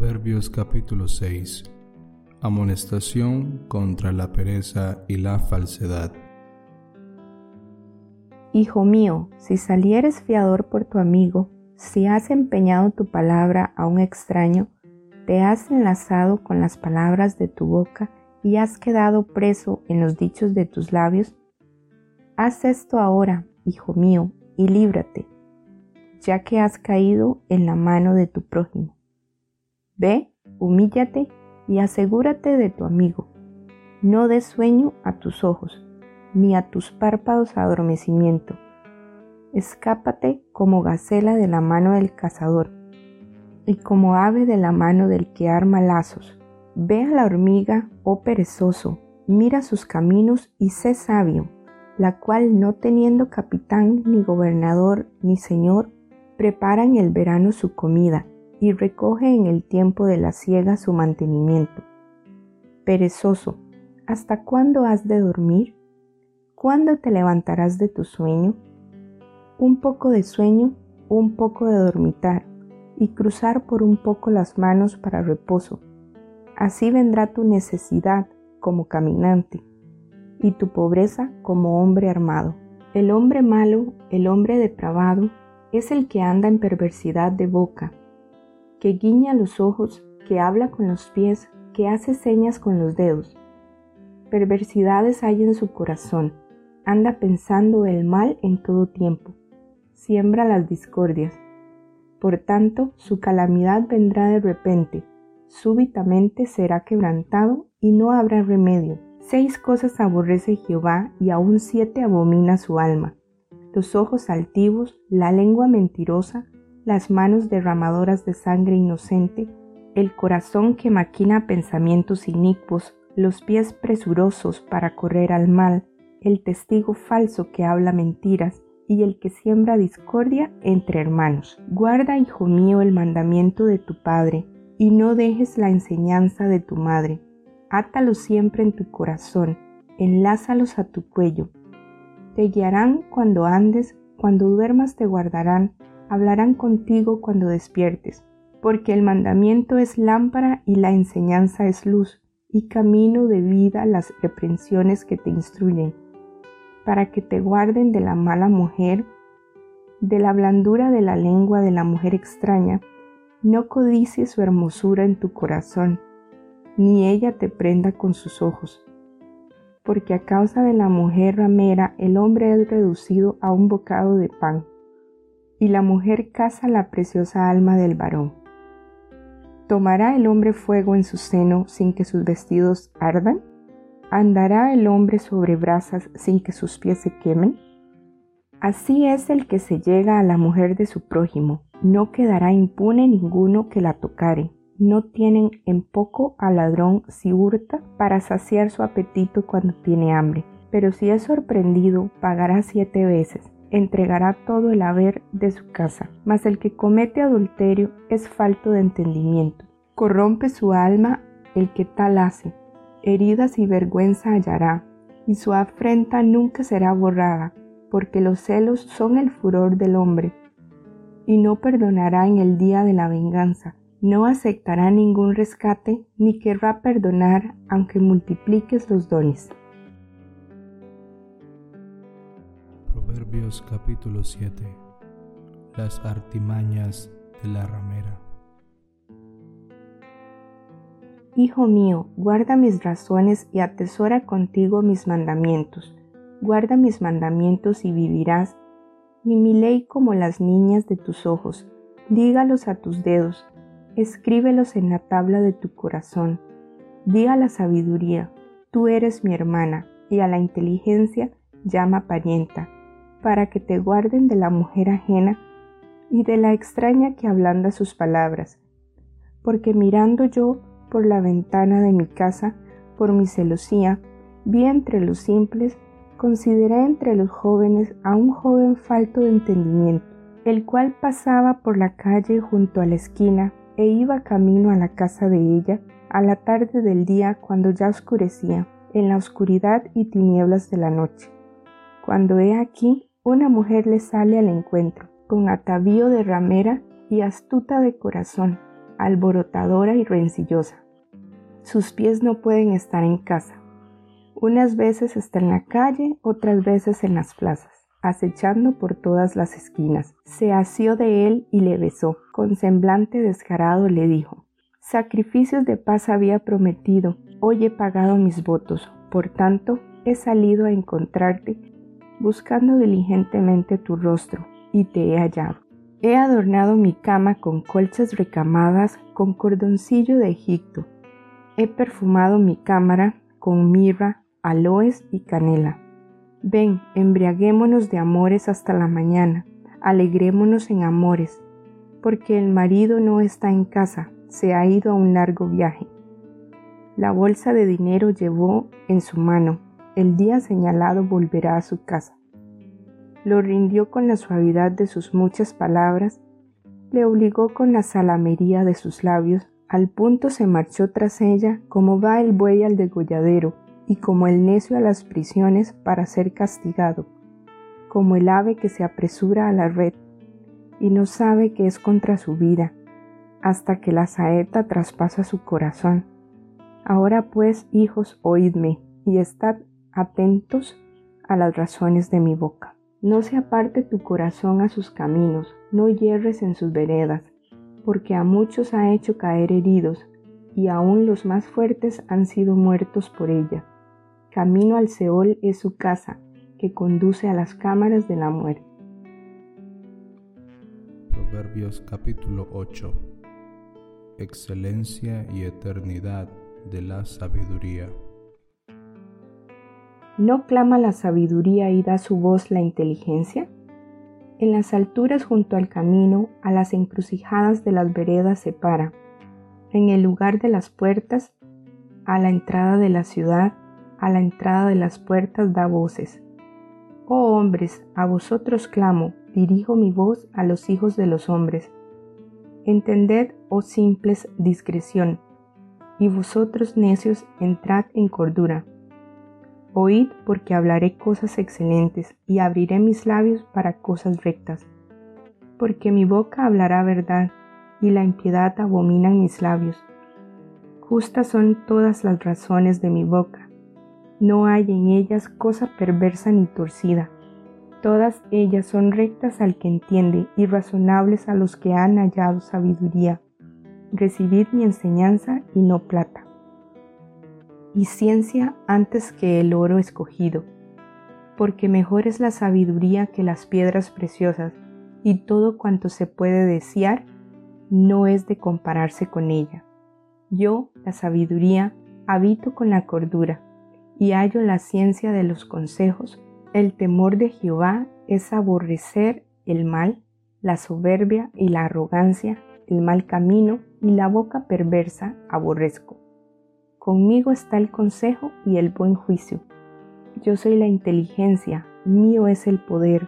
Proverbios capítulo 6 Amonestación contra la pereza y la falsedad. Hijo mío, si salieres fiador por tu amigo, si has empeñado tu palabra a un extraño, te has enlazado con las palabras de tu boca y has quedado preso en los dichos de tus labios, haz esto ahora, hijo mío, y líbrate, ya que has caído en la mano de tu prójimo. Ve, humíllate y asegúrate de tu amigo. No des sueño a tus ojos, ni a tus párpados adormecimiento. Escápate como gacela de la mano del cazador, y como ave de la mano del que arma lazos. Ve a la hormiga, oh perezoso, mira sus caminos y sé sabio, la cual no teniendo capitán, ni gobernador, ni señor, prepara en el verano su comida y recoge en el tiempo de la siega su mantenimiento. Perezoso, ¿hasta cuándo has de dormir? ¿Cuándo te levantarás de tu sueño? Un poco de sueño, un poco de dormitar, y cruzar por un poco las manos para reposo. Así vendrá tu necesidad como caminante, y tu pobreza como hombre armado. El hombre malo, el hombre depravado, es el que anda en perversidad de boca, que guiña los ojos, que habla con los pies, que hace señas con los dedos. Perversidades hay en su corazón, anda pensando el mal en todo tiempo, siembra las discordias. Por tanto, su calamidad vendrá de repente, súbitamente será quebrantado y no habrá remedio. Seis cosas aborrece Jehová y aún siete abomina su alma. Los ojos altivos, la lengua mentirosa, las manos derramadoras de sangre inocente, el corazón que maquina pensamientos inicuos, los pies presurosos para correr al mal, el testigo falso que habla mentiras y el que siembra discordia entre hermanos. Guarda, hijo mío, el mandamiento de tu Padre, y no dejes la enseñanza de tu madre. Átalos siempre en tu corazón, enlázalos a tu cuello. Te guiarán cuando andes, cuando duermas te guardarán, hablarán contigo cuando despiertes, porque el mandamiento es lámpara y la enseñanza es luz, y camino de vida las reprensiones que te instruyen, para que te guarden de la mala mujer, de la blandura de la lengua de la mujer extraña, no codicies su hermosura en tu corazón, ni ella te prenda con sus ojos, porque a causa de la mujer ramera el hombre es reducido a un bocado de pan y la mujer caza la preciosa alma del varón. ¿Tomará el hombre fuego en su seno sin que sus vestidos ardan? ¿Andará el hombre sobre brasas sin que sus pies se quemen? Así es el que se llega a la mujer de su prójimo, no quedará impune ninguno que la tocare. No tienen en poco al ladrón si hurta para saciar su apetito cuando tiene hambre, pero si es sorprendido pagará siete veces entregará todo el haber de su casa. Mas el que comete adulterio es falto de entendimiento. Corrompe su alma el que tal hace. Heridas y vergüenza hallará, y su afrenta nunca será borrada, porque los celos son el furor del hombre. Y no perdonará en el día de la venganza, no aceptará ningún rescate, ni querrá perdonar aunque multipliques los dones. Proverbios capítulo 7 Las artimañas de la ramera Hijo mío, guarda mis razones y atesora contigo mis mandamientos. Guarda mis mandamientos y vivirás, y mi ley como las niñas de tus ojos. Dígalos a tus dedos, escríbelos en la tabla de tu corazón. Di a la sabiduría, tú eres mi hermana, y a la inteligencia llama parienta para que te guarden de la mujer ajena y de la extraña que ablanda sus palabras. Porque mirando yo por la ventana de mi casa, por mi celosía, vi entre los simples, consideré entre los jóvenes a un joven falto de entendimiento, el cual pasaba por la calle junto a la esquina e iba camino a la casa de ella a la tarde del día cuando ya oscurecía, en la oscuridad y tinieblas de la noche. Cuando he aquí una mujer le sale al encuentro, con atavío de ramera y astuta de corazón, alborotadora y rencillosa. Sus pies no pueden estar en casa. Unas veces está en la calle, otras veces en las plazas, acechando por todas las esquinas. Se asió de él y le besó. Con semblante descarado le dijo, Sacrificios de paz había prometido, hoy he pagado mis votos, por tanto he salido a encontrarte, buscando diligentemente tu rostro, y te he hallado. He adornado mi cama con colchas recamadas con cordoncillo de Egipto. He perfumado mi cámara con mirra, aloes y canela. Ven, embriaguémonos de amores hasta la mañana, alegrémonos en amores, porque el marido no está en casa, se ha ido a un largo viaje. La bolsa de dinero llevó en su mano, el día señalado volverá a su casa lo rindió con la suavidad de sus muchas palabras, le obligó con la salamería de sus labios, al punto se marchó tras ella como va el buey al degolladero y como el necio a las prisiones para ser castigado, como el ave que se apresura a la red y no sabe que es contra su vida, hasta que la saeta traspasa su corazón. Ahora pues, hijos, oídme y estad atentos a las razones de mi boca. No se aparte tu corazón a sus caminos, no hierres en sus veredas, porque a muchos ha hecho caer heridos, y aun los más fuertes han sido muertos por ella. Camino al Seol es su casa, que conduce a las cámaras de la muerte. Proverbios capítulo 8 Excelencia y eternidad de la sabiduría. ¿No clama la sabiduría y da su voz la inteligencia? En las alturas junto al camino, a las encrucijadas de las veredas se para. En el lugar de las puertas, a la entrada de la ciudad, a la entrada de las puertas da voces. Oh hombres, a vosotros clamo, dirijo mi voz a los hijos de los hombres. Entended, oh simples, discreción, y vosotros necios, entrad en cordura. Oíd porque hablaré cosas excelentes y abriré mis labios para cosas rectas. Porque mi boca hablará verdad y la impiedad abominan mis labios. Justas son todas las razones de mi boca. No hay en ellas cosa perversa ni torcida. Todas ellas son rectas al que entiende y razonables a los que han hallado sabiduría. Recibid mi enseñanza y no plata y ciencia antes que el oro escogido, porque mejor es la sabiduría que las piedras preciosas, y todo cuanto se puede desear no es de compararse con ella. Yo, la sabiduría, habito con la cordura, y hallo la ciencia de los consejos. El temor de Jehová es aborrecer el mal, la soberbia y la arrogancia, el mal camino y la boca perversa aborrezco. Conmigo está el consejo y el buen juicio. Yo soy la inteligencia, mío es el poder.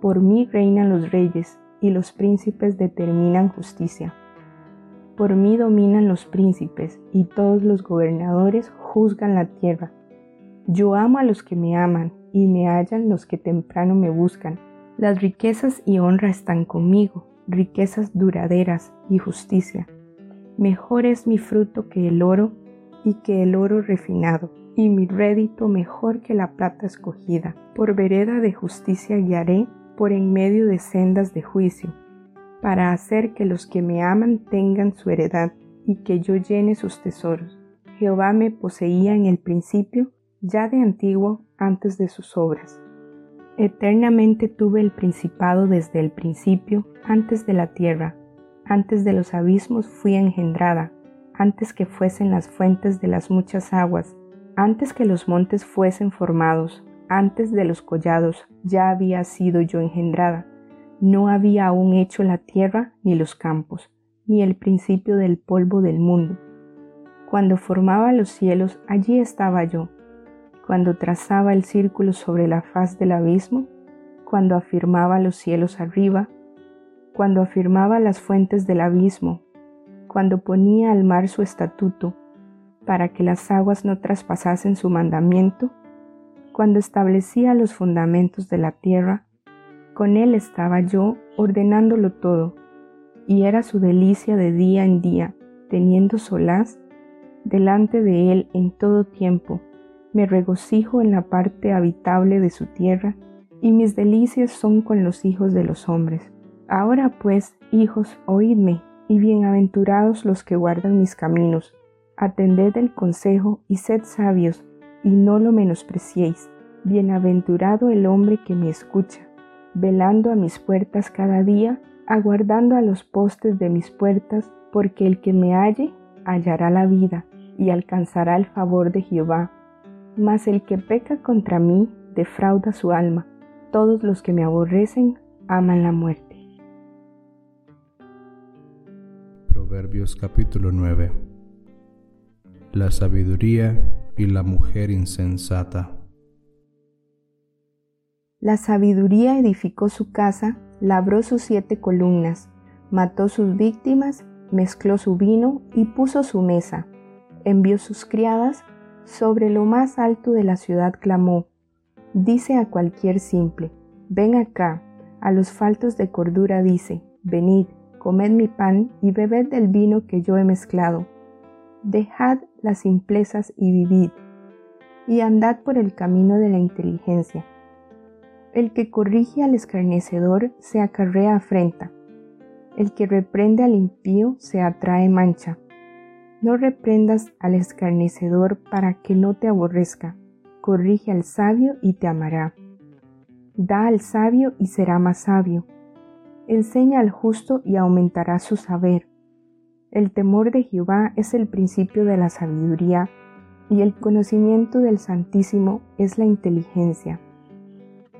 Por mí reinan los reyes y los príncipes determinan justicia. Por mí dominan los príncipes y todos los gobernadores juzgan la tierra. Yo amo a los que me aman y me hallan los que temprano me buscan. Las riquezas y honra están conmigo, riquezas duraderas y justicia. Mejor es mi fruto que el oro y que el oro refinado, y mi rédito mejor que la plata escogida. Por vereda de justicia guiaré, por en medio de sendas de juicio, para hacer que los que me aman tengan su heredad, y que yo llene sus tesoros. Jehová me poseía en el principio, ya de antiguo, antes de sus obras. Eternamente tuve el principado desde el principio, antes de la tierra, antes de los abismos fui engendrada, antes que fuesen las fuentes de las muchas aguas, antes que los montes fuesen formados, antes de los collados, ya había sido yo engendrada. No había aún hecho la tierra ni los campos, ni el principio del polvo del mundo. Cuando formaba los cielos, allí estaba yo. Cuando trazaba el círculo sobre la faz del abismo, cuando afirmaba los cielos arriba, cuando afirmaba las fuentes del abismo, cuando ponía al mar su estatuto, para que las aguas no traspasasen su mandamiento, cuando establecía los fundamentos de la tierra, con él estaba yo ordenándolo todo, y era su delicia de día en día, teniendo solaz delante de él en todo tiempo. Me regocijo en la parte habitable de su tierra, y mis delicias son con los hijos de los hombres. Ahora pues, hijos, oídme, y bienaventurados los que guardan mis caminos. Atended el consejo y sed sabios, y no lo menospreciéis. Bienaventurado el hombre que me escucha, velando a mis puertas cada día, aguardando a los postes de mis puertas, porque el que me halle hallará la vida y alcanzará el favor de Jehová. Mas el que peca contra mí defrauda su alma. Todos los que me aborrecen aman la muerte. Capítulo 9 La sabiduría y la mujer insensata. La sabiduría edificó su casa, labró sus siete columnas, mató sus víctimas mezcló su vino y puso su mesa. Envió sus criadas, sobre lo más alto de la ciudad clamó, dice a cualquier simple, ven acá, a los faltos de cordura dice, venid, comed mi pan y bebed del vino que yo he mezclado. Dejad las simplezas y vivid, y andad por el camino de la inteligencia. El que corrige al escarnecedor se acarrea afrenta, el que reprende al impío se atrae mancha. No reprendas al escarnecedor para que no te aborrezca. Corrige al sabio y te amará. Da al sabio y será más sabio. Enseña al justo y aumentará su saber. El temor de Jehová es el principio de la sabiduría, y el conocimiento del Santísimo es la inteligencia.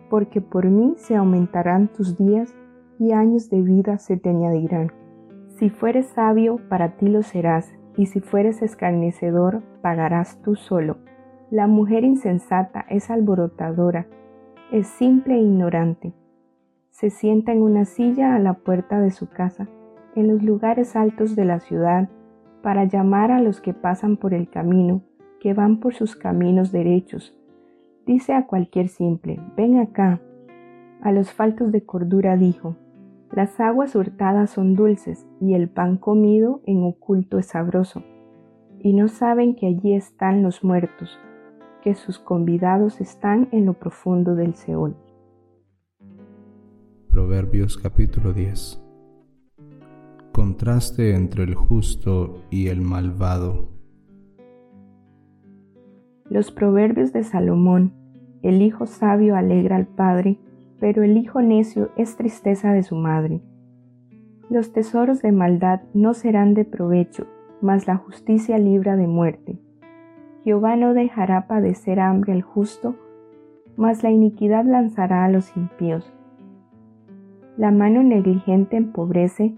Porque por mí se aumentarán tus días y años de vida se te añadirán. Si fueres sabio, para ti lo serás, y si fueres escarnecedor, pagarás tú solo. La mujer insensata es alborotadora, es simple e ignorante. Se sienta en una silla a la puerta de su casa, en los lugares altos de la ciudad, para llamar a los que pasan por el camino, que van por sus caminos derechos. Dice a cualquier simple, ven acá. A los faltos de cordura dijo, las aguas hurtadas son dulces y el pan comido en oculto es sabroso. Y no saben que allí están los muertos, que sus convidados están en lo profundo del Seol. Proverbios capítulo 10 Contraste entre el justo y el malvado. Los proverbios de Salomón, el hijo sabio alegra al padre, pero el hijo necio es tristeza de su madre. Los tesoros de maldad no serán de provecho, mas la justicia libra de muerte. Jehová no dejará padecer hambre al justo, mas la iniquidad lanzará a los impíos. La mano negligente empobrece,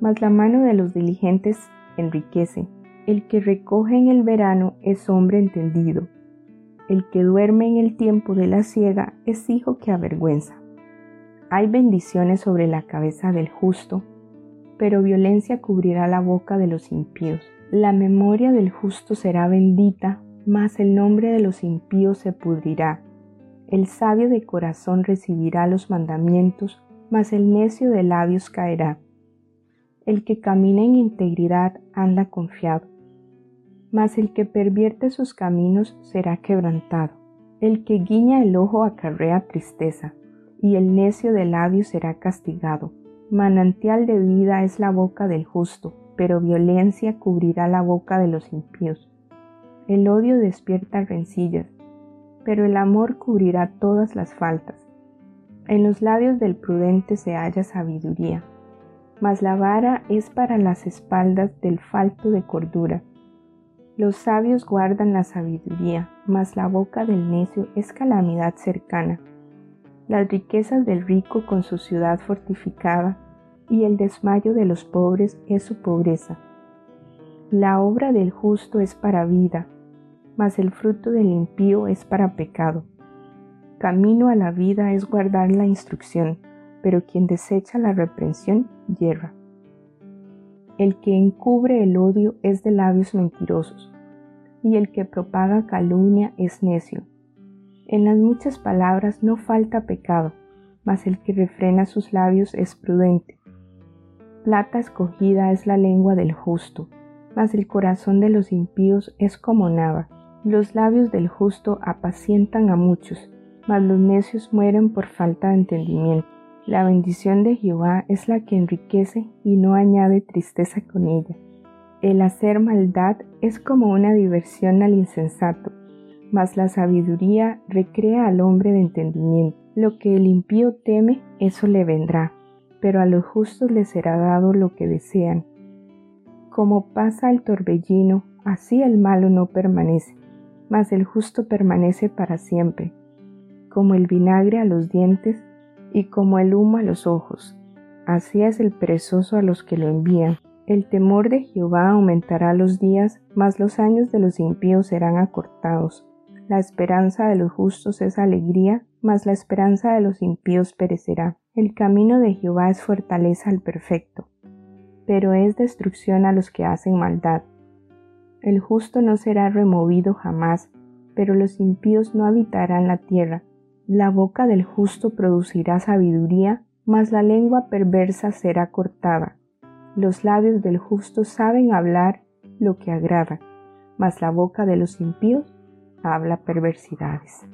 mas la mano de los diligentes enriquece. El que recoge en el verano es hombre entendido, el que duerme en el tiempo de la ciega es hijo que avergüenza. Hay bendiciones sobre la cabeza del justo, pero violencia cubrirá la boca de los impíos. La memoria del justo será bendita, mas el nombre de los impíos se pudrirá. El sabio de corazón recibirá los mandamientos, mas el necio de labios caerá. El que camina en integridad anda confiado mas el que pervierte sus caminos será quebrantado. El que guiña el ojo acarrea tristeza, y el necio de labios será castigado. Manantial de vida es la boca del justo, pero violencia cubrirá la boca de los impíos. El odio despierta rencillas, pero el amor cubrirá todas las faltas. En los labios del prudente se halla sabiduría, mas la vara es para las espaldas del falto de cordura. Los sabios guardan la sabiduría, mas la boca del necio es calamidad cercana. Las riquezas del rico con su ciudad fortificada, y el desmayo de los pobres es su pobreza. La obra del justo es para vida, mas el fruto del impío es para pecado. Camino a la vida es guardar la instrucción, pero quien desecha la reprensión yerra. El que encubre el odio es de labios mentirosos, y el que propaga calumnia es necio. En las muchas palabras no falta pecado, mas el que refrena sus labios es prudente. plata escogida es la lengua del justo, mas el corazón de los impíos es como nada. Los labios del justo apacientan a muchos, mas los necios mueren por falta de entendimiento. La bendición de Jehová es la que enriquece y no añade tristeza con ella. El hacer maldad es como una diversión al insensato, mas la sabiduría recrea al hombre de entendimiento. Lo que el impío teme, eso le vendrá, pero a los justos les será dado lo que desean. Como pasa el torbellino, así el malo no permanece, mas el justo permanece para siempre. Como el vinagre a los dientes y como el humo a los ojos, así es el perezoso a los que lo envían. El temor de Jehová aumentará los días, mas los años de los impíos serán acortados. La esperanza de los justos es alegría, mas la esperanza de los impíos perecerá. El camino de Jehová es fortaleza al perfecto, pero es destrucción a los que hacen maldad. El justo no será removido jamás, pero los impíos no habitarán la tierra. La boca del justo producirá sabiduría, mas la lengua perversa será cortada. Los labios del justo saben hablar lo que agrada, mas la boca de los impíos habla perversidades.